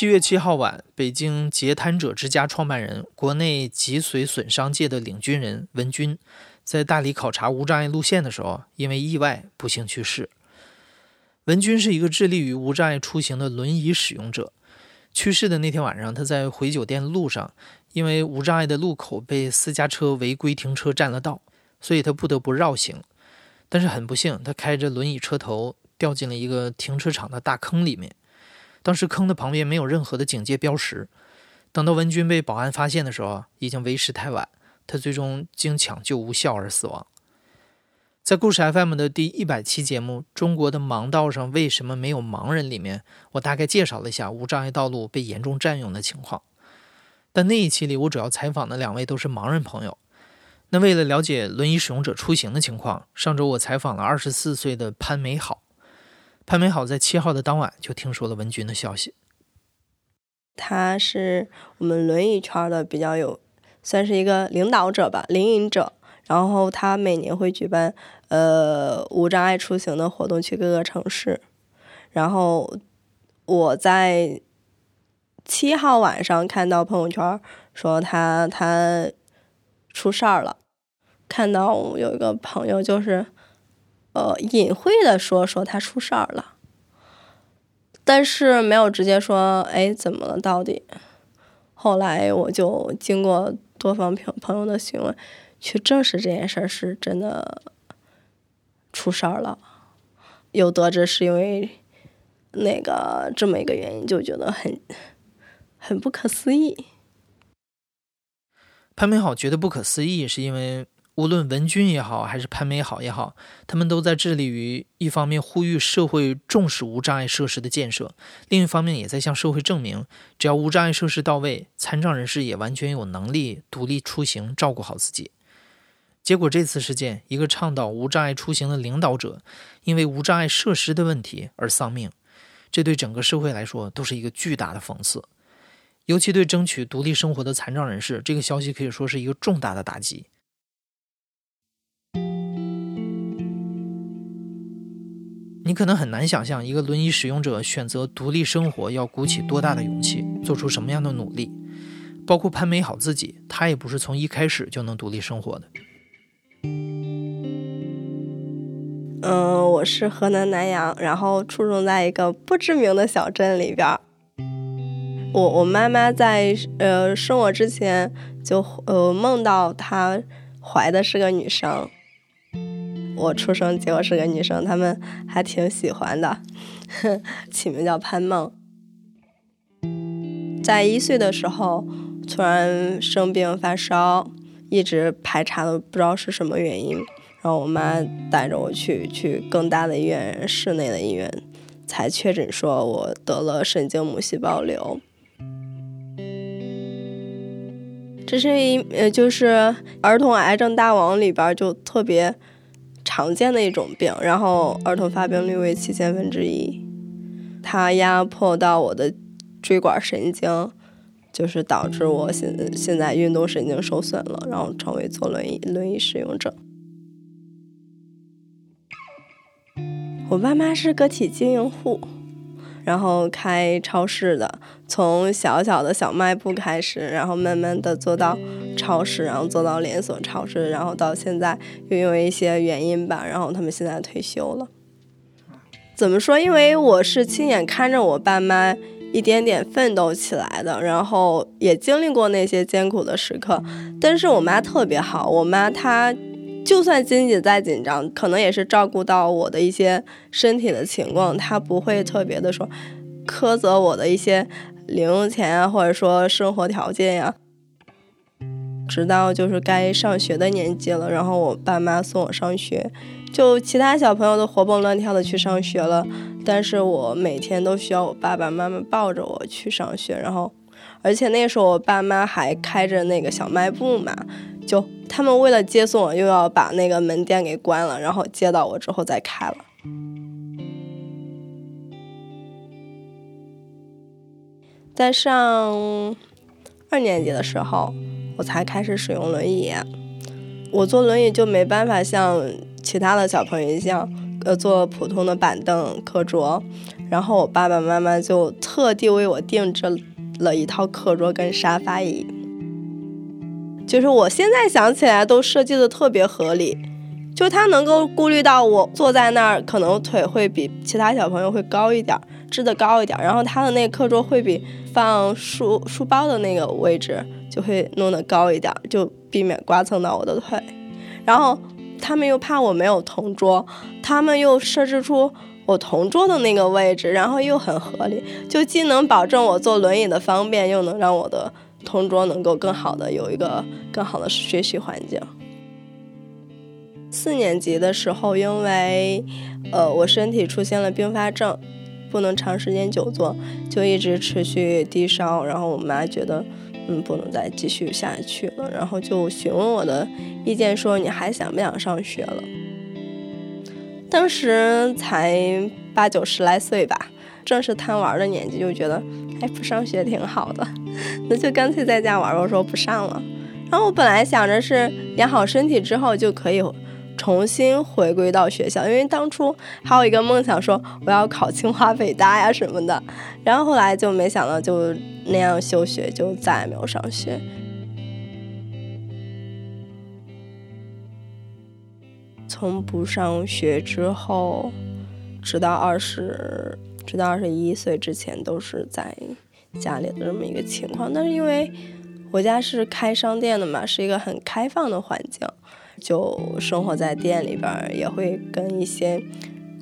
七月七号晚，北京截瘫者之家创办人、国内脊髓损伤界的领军人文军。在大理考察无障碍路线的时候，因为意外不幸去世。文军是一个致力于无障碍出行的轮椅使用者。去世的那天晚上，他在回酒店路上，因为无障碍的路口被私家车违规停车占了道，所以他不得不绕行。但是很不幸，他开着轮椅车头掉进了一个停车场的大坑里面。当时坑的旁边没有任何的警戒标识。等到文军被保安发现的时候，已经为时太晚。他最终经抢救无效而死亡。在故事 FM 的第一百期节目《中国的盲道上为什么没有盲人》里面，我大概介绍了一下无障碍道路被严重占用的情况。但那一期里，我主要采访的两位都是盲人朋友。那为了了解轮椅使用者出行的情况，上周我采访了二十四岁的潘美好。潘美好在七号的当晚就听说了文军的消息。他是我们轮椅圈的比较有。算是一个领导者吧，领引者。然后他每年会举办呃无障碍出行的活动，去各个城市。然后我在七号晚上看到朋友圈说他他出事儿了，看到有一个朋友就是呃隐晦的说说他出事儿了，但是没有直接说哎怎么了到底。后来我就经过。多方朋朋友的询问，去证实这件事儿是真的出事儿了，又得知是因为那个这么一个原因，就觉得很很不可思议。潘美好觉得不可思议，是因为。无论文军也好，还是潘美好也好，他们都在致力于一方面呼吁社会重视无障碍设施的建设，另一方面也在向社会证明，只要无障碍设施到位，残障人士也完全有能力独立出行，照顾好自己。结果这次事件，一个倡导无障碍出行的领导者，因为无障碍设施的问题而丧命，这对整个社会来说都是一个巨大的讽刺，尤其对争取独立生活的残障人士，这个消息可以说是一个重大的打击。你可能很难想象，一个轮椅使用者选择独立生活要鼓起多大的勇气，做出什么样的努力。包括潘美好自己，她也不是从一开始就能独立生活的。嗯，我是河南南阳，然后出生在一个不知名的小镇里边。我我妈妈在呃生我之前就呃梦到她怀的是个女生。我出生结果是个女生，他们还挺喜欢的，起名叫潘梦。在一岁的时候突然生病发烧，一直排查都不知道是什么原因，然后我妈带着我去去更大的医院，市内的医院，才确诊说我得了神经母细胞瘤。这是一呃，就是儿童癌症大王里边就特别。常见的一种病，然后儿童发病率为七千分之一，它压迫到我的椎管神经，就是导致我现现在运动神经受损了，然后成为坐轮椅轮椅使用者。我爸妈是个体经营户。然后开超市的，从小小的小卖部开始，然后慢慢的做到超市，然后做到连锁超市，然后到现在又因为一些原因吧，然后他们现在退休了。怎么说？因为我是亲眼看着我爸妈一点点奋斗起来的，然后也经历过那些艰苦的时刻。但是我妈特别好，我妈她。就算经济再紧张，可能也是照顾到我的一些身体的情况，他不会特别的说苛责我的一些零用钱啊，或者说生活条件呀。直到就是该上学的年纪了，然后我爸妈送我上学，就其他小朋友都活蹦乱跳的去上学了，但是我每天都需要我爸爸妈妈抱着我去上学，然后而且那时候我爸妈还开着那个小卖部嘛，就他们为了接送我，又要把那个门店给关了，然后接到我之后再开了。在上二年级的时候，我才开始使用轮椅。我坐轮椅就没办法像其他的小朋友一样，呃，坐普通的板凳、课桌。然后我爸爸妈妈就特地为我定制了一套课桌跟沙发椅，就是我现在想起来都设计的特别合理，就他能够顾虑到我坐在那儿可能腿会比其他小朋友会高一点，支的高一点，然后他的那个课桌会比放书书包的那个位置就会弄得高一点，就避免刮蹭到我的腿。然后他们又怕我没有同桌，他们又设置出。我同桌的那个位置，然后又很合理，就既能保证我坐轮椅的方便，又能让我的同桌能够更好的有一个更好的学习环境。四年级的时候，因为呃我身体出现了并发症，不能长时间久坐，就一直持续低烧，然后我妈觉得嗯不能再继续下去了，然后就询问我的意见，说你还想不想上学了？当时才八九十来岁吧，正是贪玩的年纪，就觉得哎不上学挺好的，那就干脆在家玩。我说不上了。然后我本来想着是养好身体之后就可以重新回归到学校，因为当初还有一个梦想说我要考清华北大呀什么的。然后后来就没想到就那样休学，就再也没有上学。从不上学之后，直到二十，直到二十一岁之前，都是在家里的这么一个情况。但是因为我家是开商店的嘛，是一个很开放的环境，就生活在店里边，也会跟一些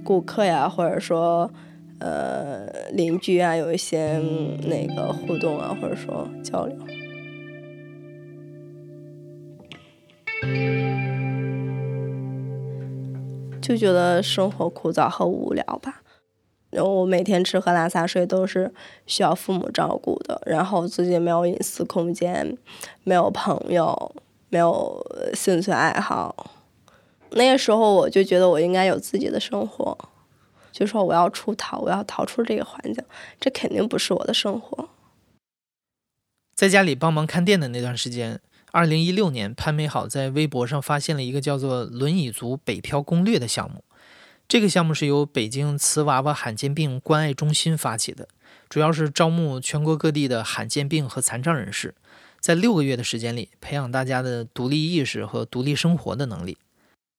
顾客呀，或者说呃邻居啊，有一些那个互动啊，或者说交流。就觉得生活枯燥和无聊吧，然后我每天吃喝拉撒睡都是需要父母照顾的，然后自己没有隐私空间，没有朋友，没有兴趣爱好。那个时候我就觉得我应该有自己的生活，就说我要出逃，我要逃出这个环境，这肯定不是我的生活。在家里帮忙看店的那段时间。二零一六年，潘美好在微博上发现了一个叫做“轮椅族北漂攻略”的项目。这个项目是由北京瓷娃娃罕见病关爱中心发起的，主要是招募全国各地的罕见病和残障人士，在六个月的时间里培养大家的独立意识和独立生活的能力。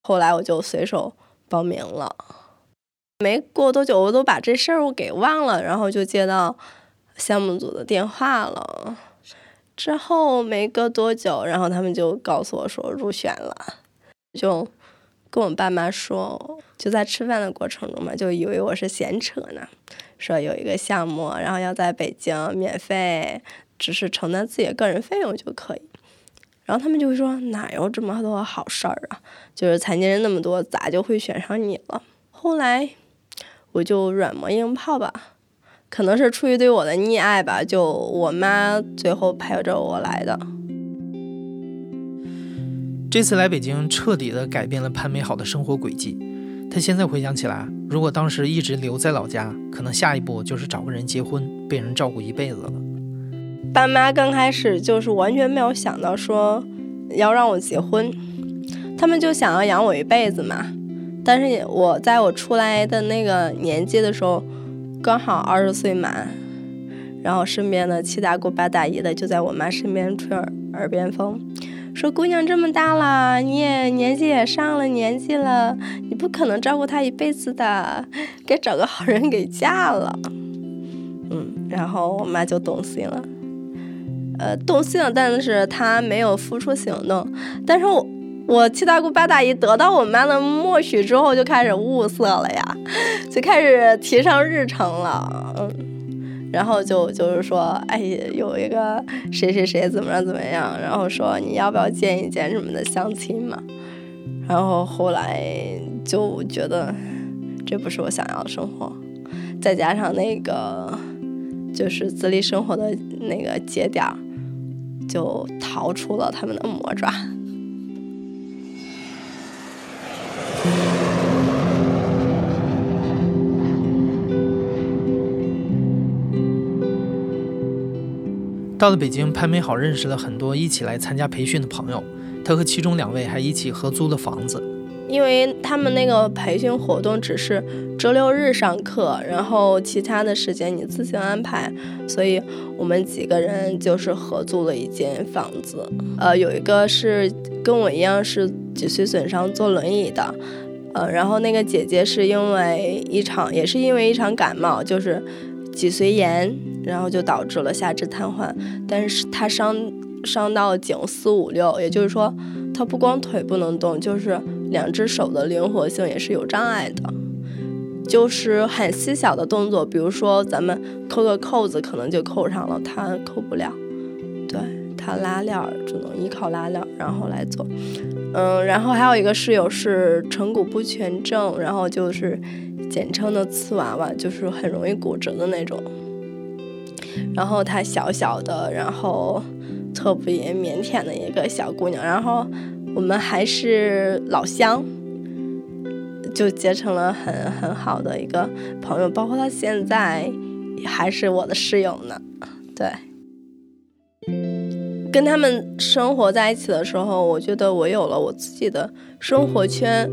后来我就随手报名了，没过多久我都把这事儿我给忘了，然后就接到项目组的电话了。之后没隔多久，然后他们就告诉我说入选了，就跟我爸妈说，就在吃饭的过程中嘛，就以为我是闲扯呢，说有一个项目，然后要在北京免费，只是承担自己的个人费用就可以。然后他们就会说哪有这么多好事儿啊？就是残疾人那么多，咋就会选上你了？后来我就软磨硬泡吧。可能是出于对我的溺爱吧，就我妈最后陪着我来的。这次来北京，彻底的改变了潘美好的生活轨迹。她现在回想起来，如果当时一直留在老家，可能下一步就是找个人结婚，被人照顾一辈子了。爸妈刚开始就是完全没有想到说要让我结婚，他们就想要养我一辈子嘛。但是我在我出来的那个年纪的时候。刚好二十岁满，然后身边的七大姑八大姨的就在我妈身边吹耳耳边风，说姑娘这么大了，你也年纪也上了年纪了，你不可能照顾她一辈子的，该找个好人给嫁了。嗯，然后我妈就动心了，呃，动心了，但是她没有付出行动，但是我。我七大姑八大姨得到我妈的默许之后，就开始物色了呀，就开始提上日程了，然后就就是说，哎，有一个谁谁谁怎么样怎么样，然后说你要不要见一见什么的相亲嘛，然后后来就觉得这不是我想要的生活，再加上那个就是自立生活的那个节点儿，就逃出了他们的魔爪。到了北京，潘美好认识了很多一起来参加培训的朋友。他和其中两位还一起合租了房子。因为他们那个培训活动只是周六日上课，然后其他的时间你自行安排，所以我们几个人就是合租了一间房子。呃，有一个是跟我一样是脊髓损伤坐轮椅的，呃，然后那个姐姐是因为一场也是因为一场感冒，就是脊髓炎。然后就导致了下肢瘫痪，但是他伤伤到颈四五六，也就是说，他不光腿不能动，就是两只手的灵活性也是有障碍的，就是很细小的动作，比如说咱们扣个扣子，可能就扣上了，他扣不了，对他拉链只能依靠拉链然后来做，嗯，然后还有一个室友是成骨不全症，然后就是简称的瓷娃娃，就是很容易骨折的那种。然后她小小的，然后特别腼腆的一个小姑娘，然后我们还是老乡，就结成了很很好的一个朋友，包括她现在还是我的室友呢。对，跟他们生活在一起的时候，我觉得我有了我自己的生活圈，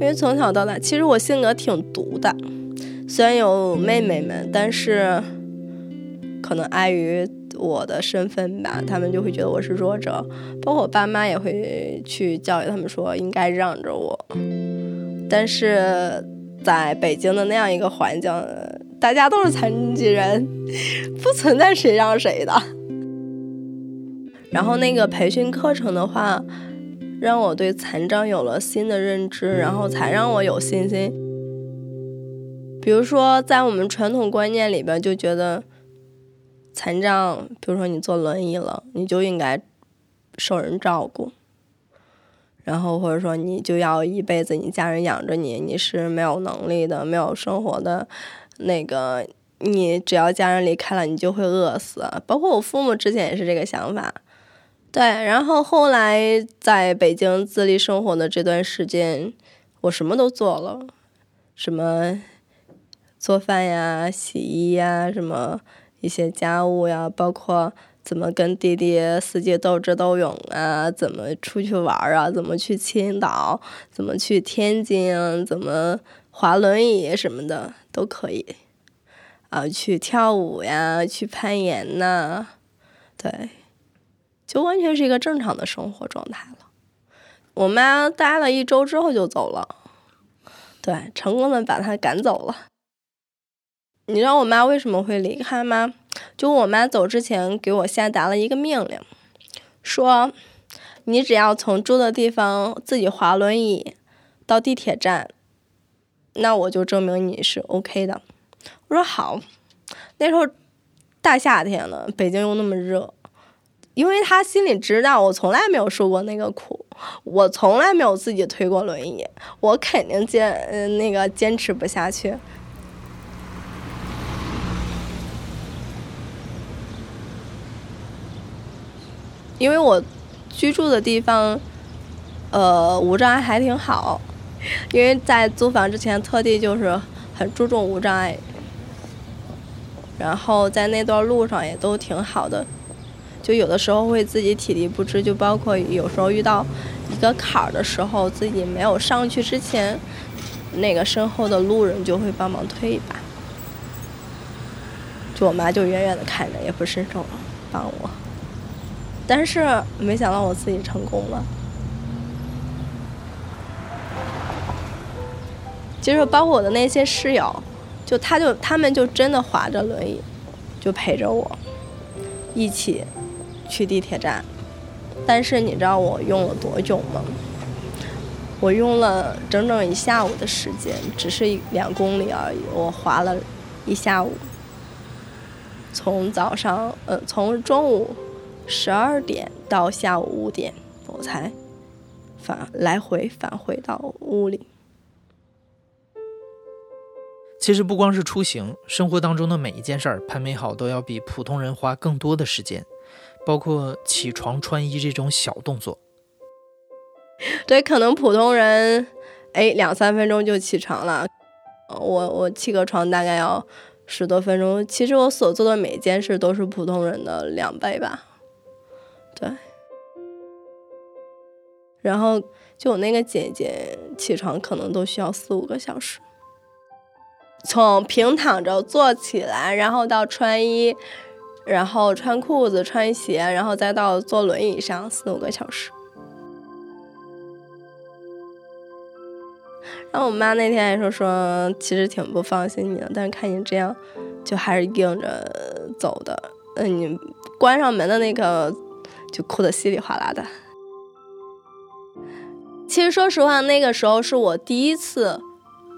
因为从小到大，其实我性格挺独的，虽然有妹妹们，但是。可能碍于我的身份吧，他们就会觉得我是弱者，包括我爸妈也会去教育他们说应该让着我。但是在北京的那样一个环境，大家都是残疾人，不存在谁让谁的。然后那个培训课程的话，让我对残障有了新的认知，然后才让我有信心。比如说，在我们传统观念里边，就觉得。残障，比如说你坐轮椅了，你就应该受人照顾，然后或者说你就要一辈子你家人养着你，你是没有能力的，没有生活的，那个你只要家人离开了，你就会饿死。包括我父母之前也是这个想法，对。然后后来在北京自立生活的这段时间，我什么都做了，什么做饭呀、洗衣呀，什么。一些家务呀，包括怎么跟弟弟四季斗智斗勇啊，怎么出去玩啊，怎么去青岛，怎么去天津，怎么滑轮椅什么的都可以。啊，去跳舞呀，去攀岩呐，对，就完全是一个正常的生活状态了。我妈待了一周之后就走了，对，成功的把她赶走了。你知道我妈为什么会离开吗？就我妈走之前给我下达了一个命令，说你只要从住的地方自己滑轮椅到地铁站，那我就证明你是 OK 的。我说好。那时候大夏天的，北京又那么热，因为他心里知道我从来没有受过那个苦，我从来没有自己推过轮椅，我肯定坚嗯那个坚持不下去。因为我居住的地方，呃，无障碍还挺好。因为在租房之前，特地就是很注重无障碍，然后在那段路上也都挺好的。就有的时候会自己体力不支，就包括有时候遇到一个坎儿的时候，自己没有上去之前，那个身后的路人就会帮忙推一把。就我妈就远远的看着，也不伸手帮我。但是没想到我自己成功了。其实包括我的那些室友，就他就他们就真的划着轮椅，就陪着我一起去地铁站。但是你知道我用了多久吗？我用了整整一下午的时间，只是两公里而已，我划了一下午，从早上呃从中午。十二点到下午五点，我才返来回返回到屋里。其实不光是出行，生活当中的每一件事儿，潘美好都要比普通人花更多的时间，包括起床穿衣这种小动作。对，可能普通人，哎，两三分钟就起床了，我我起个床大概要十多分钟。其实我所做的每一件事都是普通人的两倍吧。然后就我那个姐姐起床可能都需要四五个小时。从平躺着坐起来，然后到穿衣，然后穿裤子、穿鞋，然后再到坐轮椅上，四五个小时。然后我妈那天还说说，其实挺不放心你的，但是看你这样，就还是硬着走的。嗯，你关上门的那个，就哭得稀里哗啦的。其实说实话，那个时候是我第一次。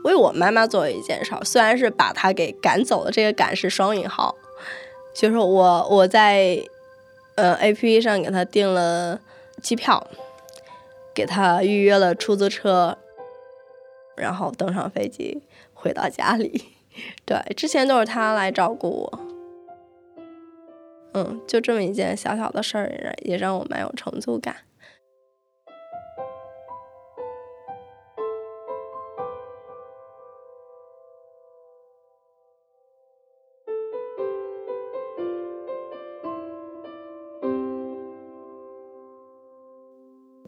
为我妈妈做一件事，虽然是把她给赶走了，这个“赶”是双引号，就是我我在呃 A P P 上给她订了机票，给她预约了出租车，然后登上飞机回到家里。对，之前都是她来照顾我。嗯，就这么一件小小的事儿，也让我蛮有成就感。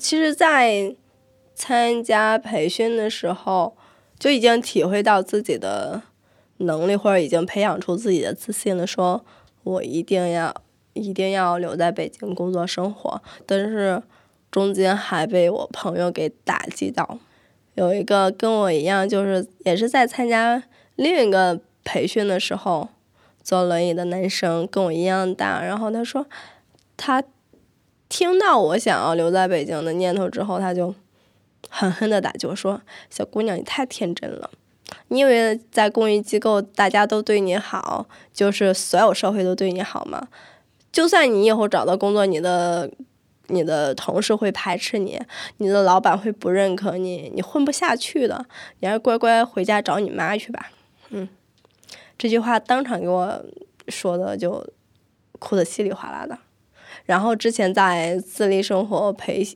其实，在参加培训的时候，就已经体会到自己的能力，或者已经培养出自己的自信了。说我一定要，一定要留在北京工作生活。但是中间还被我朋友给打击到，有一个跟我一样，就是也是在参加另一个培训的时候坐轮椅的男生，跟我一样大。然后他说他。听到我想要留在北京的念头之后，他就狠狠的打击我说：“小姑娘，你太天真了！你以为在公益机构大家都对你好，就是所有社会都对你好吗？就算你以后找到工作，你的你的同事会排斥你，你的老板会不认可你，你混不下去的。你还是乖乖回家找你妈去吧。”嗯，这句话当场给我说的，就哭得稀里哗啦的。然后之前在自立生活培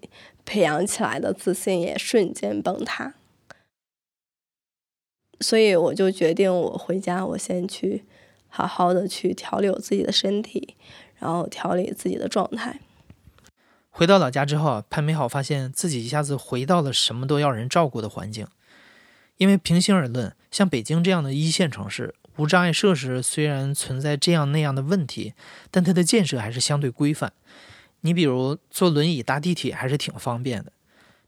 培养起来的自信也瞬间崩塌，所以我就决定我回家，我先去好好的去调理我自己的身体，然后调理自己的状态。回到老家之后啊，潘美好发现自己一下子回到了什么都要人照顾的环境，因为平心而论，像北京这样的一线城市。无障碍设施虽然存在这样那样的问题，但它的建设还是相对规范。你比如坐轮椅搭地铁还是挺方便的，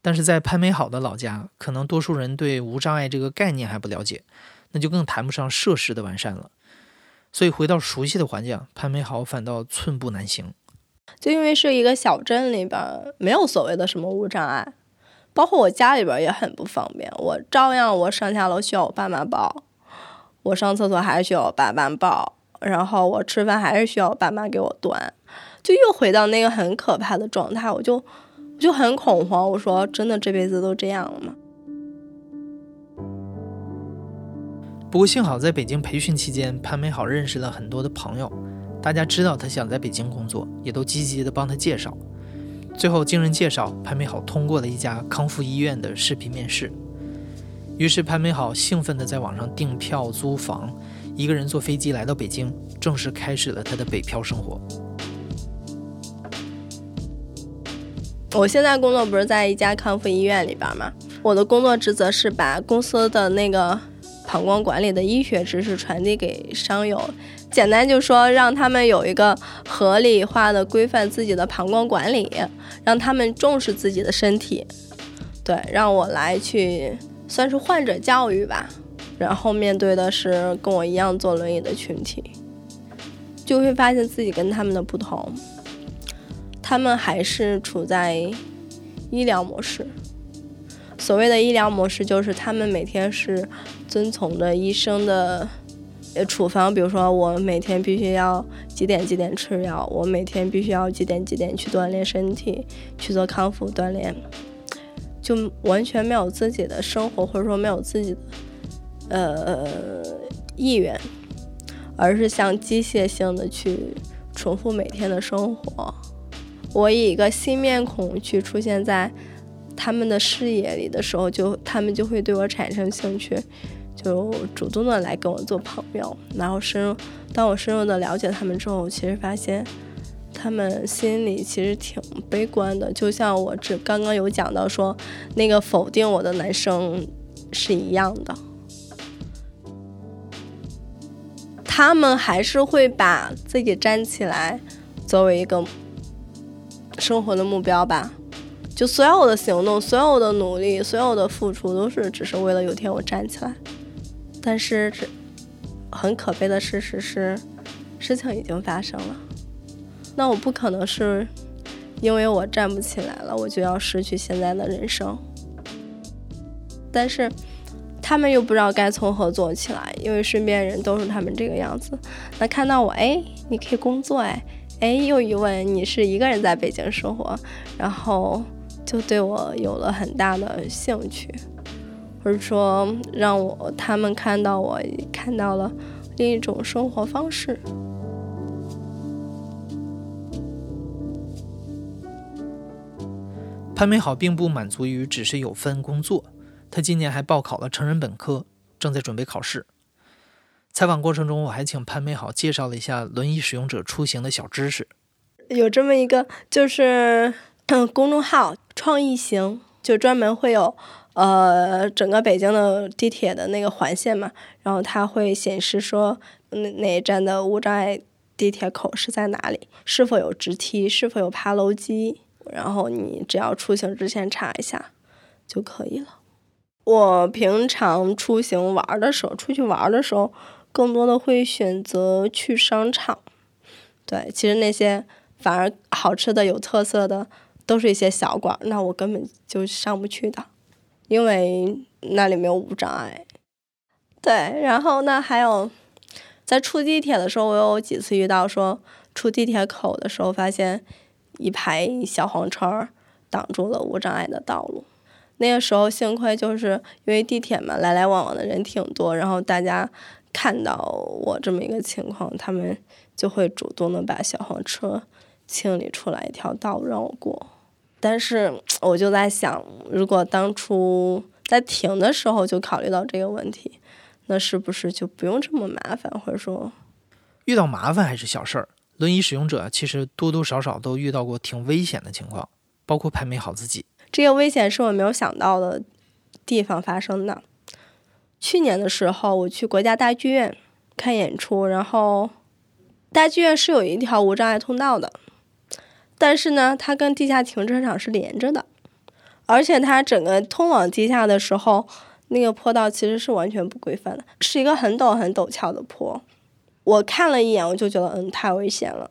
但是在潘美好的老家，可能多数人对无障碍这个概念还不了解，那就更谈不上设施的完善了。所以回到熟悉的环境，潘美好反倒寸步难行。就因为是一个小镇里边，没有所谓的什么无障碍，包括我家里边也很不方便，我照样我上下楼需要我爸妈抱。我上厕所还需要我爸妈抱，然后我吃饭还是需要我爸妈给我端，就又回到那个很可怕的状态，我就我就很恐慌。我说，真的这辈子都这样了吗？不过幸好在北京培训期间，潘美好认识了很多的朋友，大家知道他想在北京工作，也都积极的帮他介绍。最后经人介绍，潘美好通过了一家康复医院的视频面试。于是潘美好兴奋地在网上订票租房，一个人坐飞机来到北京，正式开始了他的北漂生活。我现在工作不是在一家康复医院里边吗？我的工作职责是把公司的那个膀胱管理的医学知识传递给商友，简单就说让他们有一个合理化的规范自己的膀胱管理，让他们重视自己的身体。对，让我来去。算是患者教育吧，然后面对的是跟我一样坐轮椅的群体，就会发现自己跟他们的不同。他们还是处在医疗模式，所谓的医疗模式就是他们每天是遵从着医生的呃处方，比如说我每天必须要几点几点吃药，我每天必须要几点几点去锻炼身体，去做康复锻炼。就完全没有自己的生活，或者说没有自己的呃意愿，而是像机械性的去重复每天的生活。我以一个新面孔去出现在他们的视野里的时候，就他们就会对我产生兴趣，就主动的来跟我做朋友。然后深入，当我深入的了解他们之后，其实发现他们心里其实挺悲观的，就像我这刚刚有讲到说那个否定我的男生是一样的。他们还是会把自己站起来作为一个。生活的目标吧，就所有的行动、所有的努力、所有的付出，都是只是为了有天我站起来。但是，这很可悲的事实是，事情已经发生了。那我不可能是因为我站不起来了，我就要失去现在的人生。但是，他们又不知道该从何做起来，因为身边人都是他们这个样子。那看到我，哎，你可以工作，哎。哎，又一问你是一个人在北京生活，然后就对我有了很大的兴趣，或者说让我他们看到我看到了另一种生活方式。潘美好并不满足于只是有份工作，他今年还报考了成人本科，正在准备考试。采访过程中，我还请潘美好介绍了一下轮椅使用者出行的小知识。有这么一个，就是公众号“创意行”，就专门会有呃整个北京的地铁的那个环线嘛，然后它会显示说哪哪一站的无障碍地铁口是在哪里，是否有直梯，是否有爬楼机，然后你只要出行之前查一下就可以了。我平常出行玩的时候，出去玩的时候。更多的会选择去商场，对，其实那些反而好吃的、有特色的，都是一些小馆，那我根本就上不去的，因为那里没有无障碍。对，然后呢，还有在出地铁的时候，我有几次遇到说出地铁口的时候，发现一排小黄车挡住了无障碍的道路。那个时候幸亏就是因为地铁嘛，来来往往的人挺多，然后大家。看到我这么一个情况，他们就会主动的把小黄车清理出来一条道让我过。但是我就在想，如果当初在停的时候就考虑到这个问题，那是不是就不用这么麻烦？或者说，遇到麻烦还是小事儿。轮椅使用者其实多多少少都遇到过挺危险的情况，包括拍美好自己。这个危险是我没有想到的地方发生的。去年的时候，我去国家大剧院看演出，然后大剧院是有一条无障碍通道的，但是呢，它跟地下停车场是连着的，而且它整个通往地下的时候，那个坡道其实是完全不规范的，是一个很陡很陡峭的坡。我看了一眼，我就觉得嗯太危险了，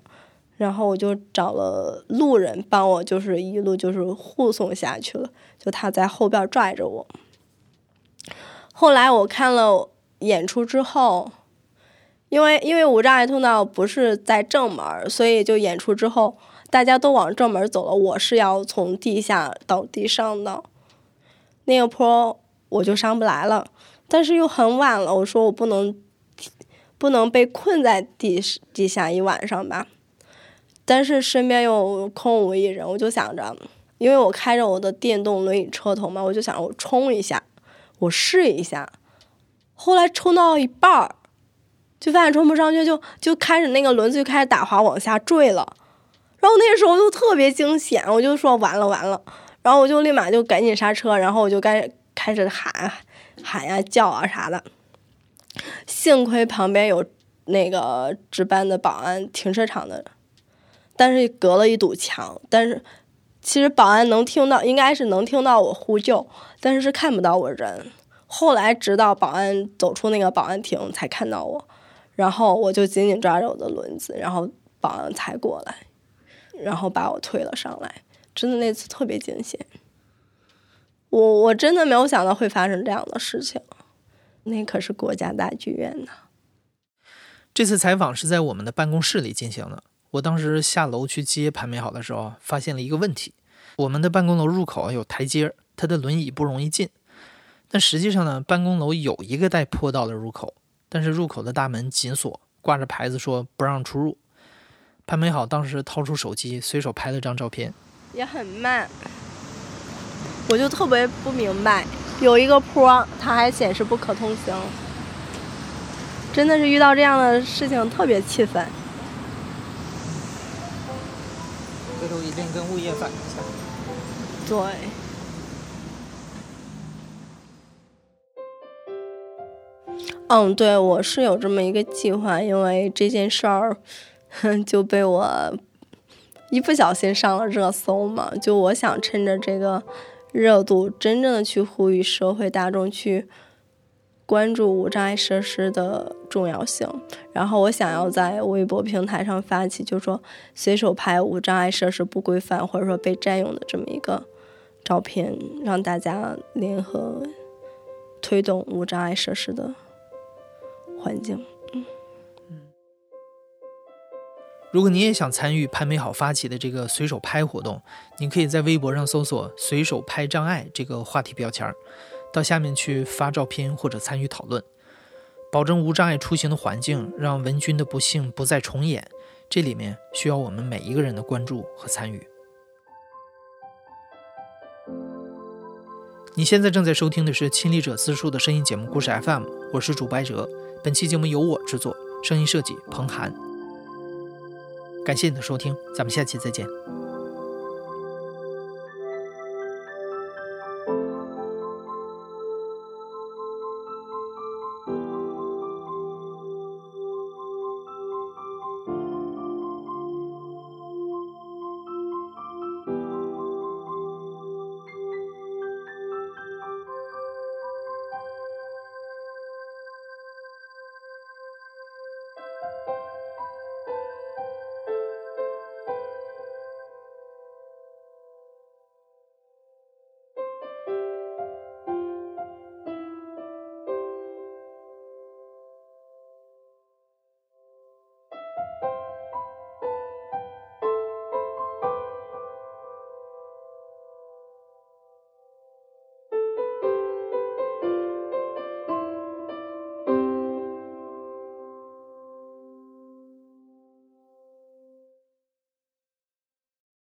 然后我就找了路人帮我，就是一路就是护送下去了，就他在后边拽着我。后来我看了演出之后，因为因为无障碍通道不是在正门，所以就演出之后大家都往正门走了，我是要从地下到地上的那个坡，我就上不来了。但是又很晚了，我说我不能不能被困在地地下一晚上吧。但是身边又空无一人，我就想着，因为我开着我的电动轮椅车头嘛，我就想我冲一下。我试一下，后来冲到一半儿，就发现冲不上去，就就开始那个轮子就开始打滑往下坠了。然后那时候就特别惊险，我就说完了完了，然后我就立马就赶紧刹车，然后我就该开始喊喊呀叫啊啥的。幸亏旁边有那个值班的保安，停车场的，但是隔了一堵墙，但是。其实保安能听到，应该是能听到我呼救，但是是看不到我人。后来直到保安走出那个保安亭才看到我，然后我就紧紧抓着我的轮子，然后保安才过来，然后把我推了上来。真的那次特别惊险，我我真的没有想到会发生这样的事情。那可是国家大剧院呢。这次采访是在我们的办公室里进行的。我当时下楼去接潘美好的时候，发现了一个问题：我们的办公楼入口有台阶，他的轮椅不容易进。但实际上呢，办公楼有一个带坡道的入口，但是入口的大门紧锁，挂着牌子说不让出入。潘美好当时掏出手机，随手拍了张照片，也很慢。我就特别不明白，有一个坡，它还显示不可通行，真的是遇到这样的事情特别气愤。回头一定跟物业反映一下。对。嗯，对，我是有这么一个计划，因为这件事儿。就被我一不小心上了热搜嘛，就我想趁着这个热度，真正的去呼吁社会大众去关注无障碍设施的重要性。然后我想要在微博平台上发起，就说随手拍无障碍设施不规范或者说被占用的这么一个照片，让大家联合推动无障碍设施的环境。如果你也想参与潘美好发起的这个随手拍活动，你可以在微博上搜索“随手拍障碍”这个话题标签，到下面去发照片或者参与讨论，保证无障碍出行的环境，让文君的不幸不再重演。这里面需要我们每一个人的关注和参与。你现在正在收听的是亲历者自述的声音节目故事 FM，我是主播哲。本期节目由我制作，声音设计彭涵。感谢你的收听，咱们下期再见。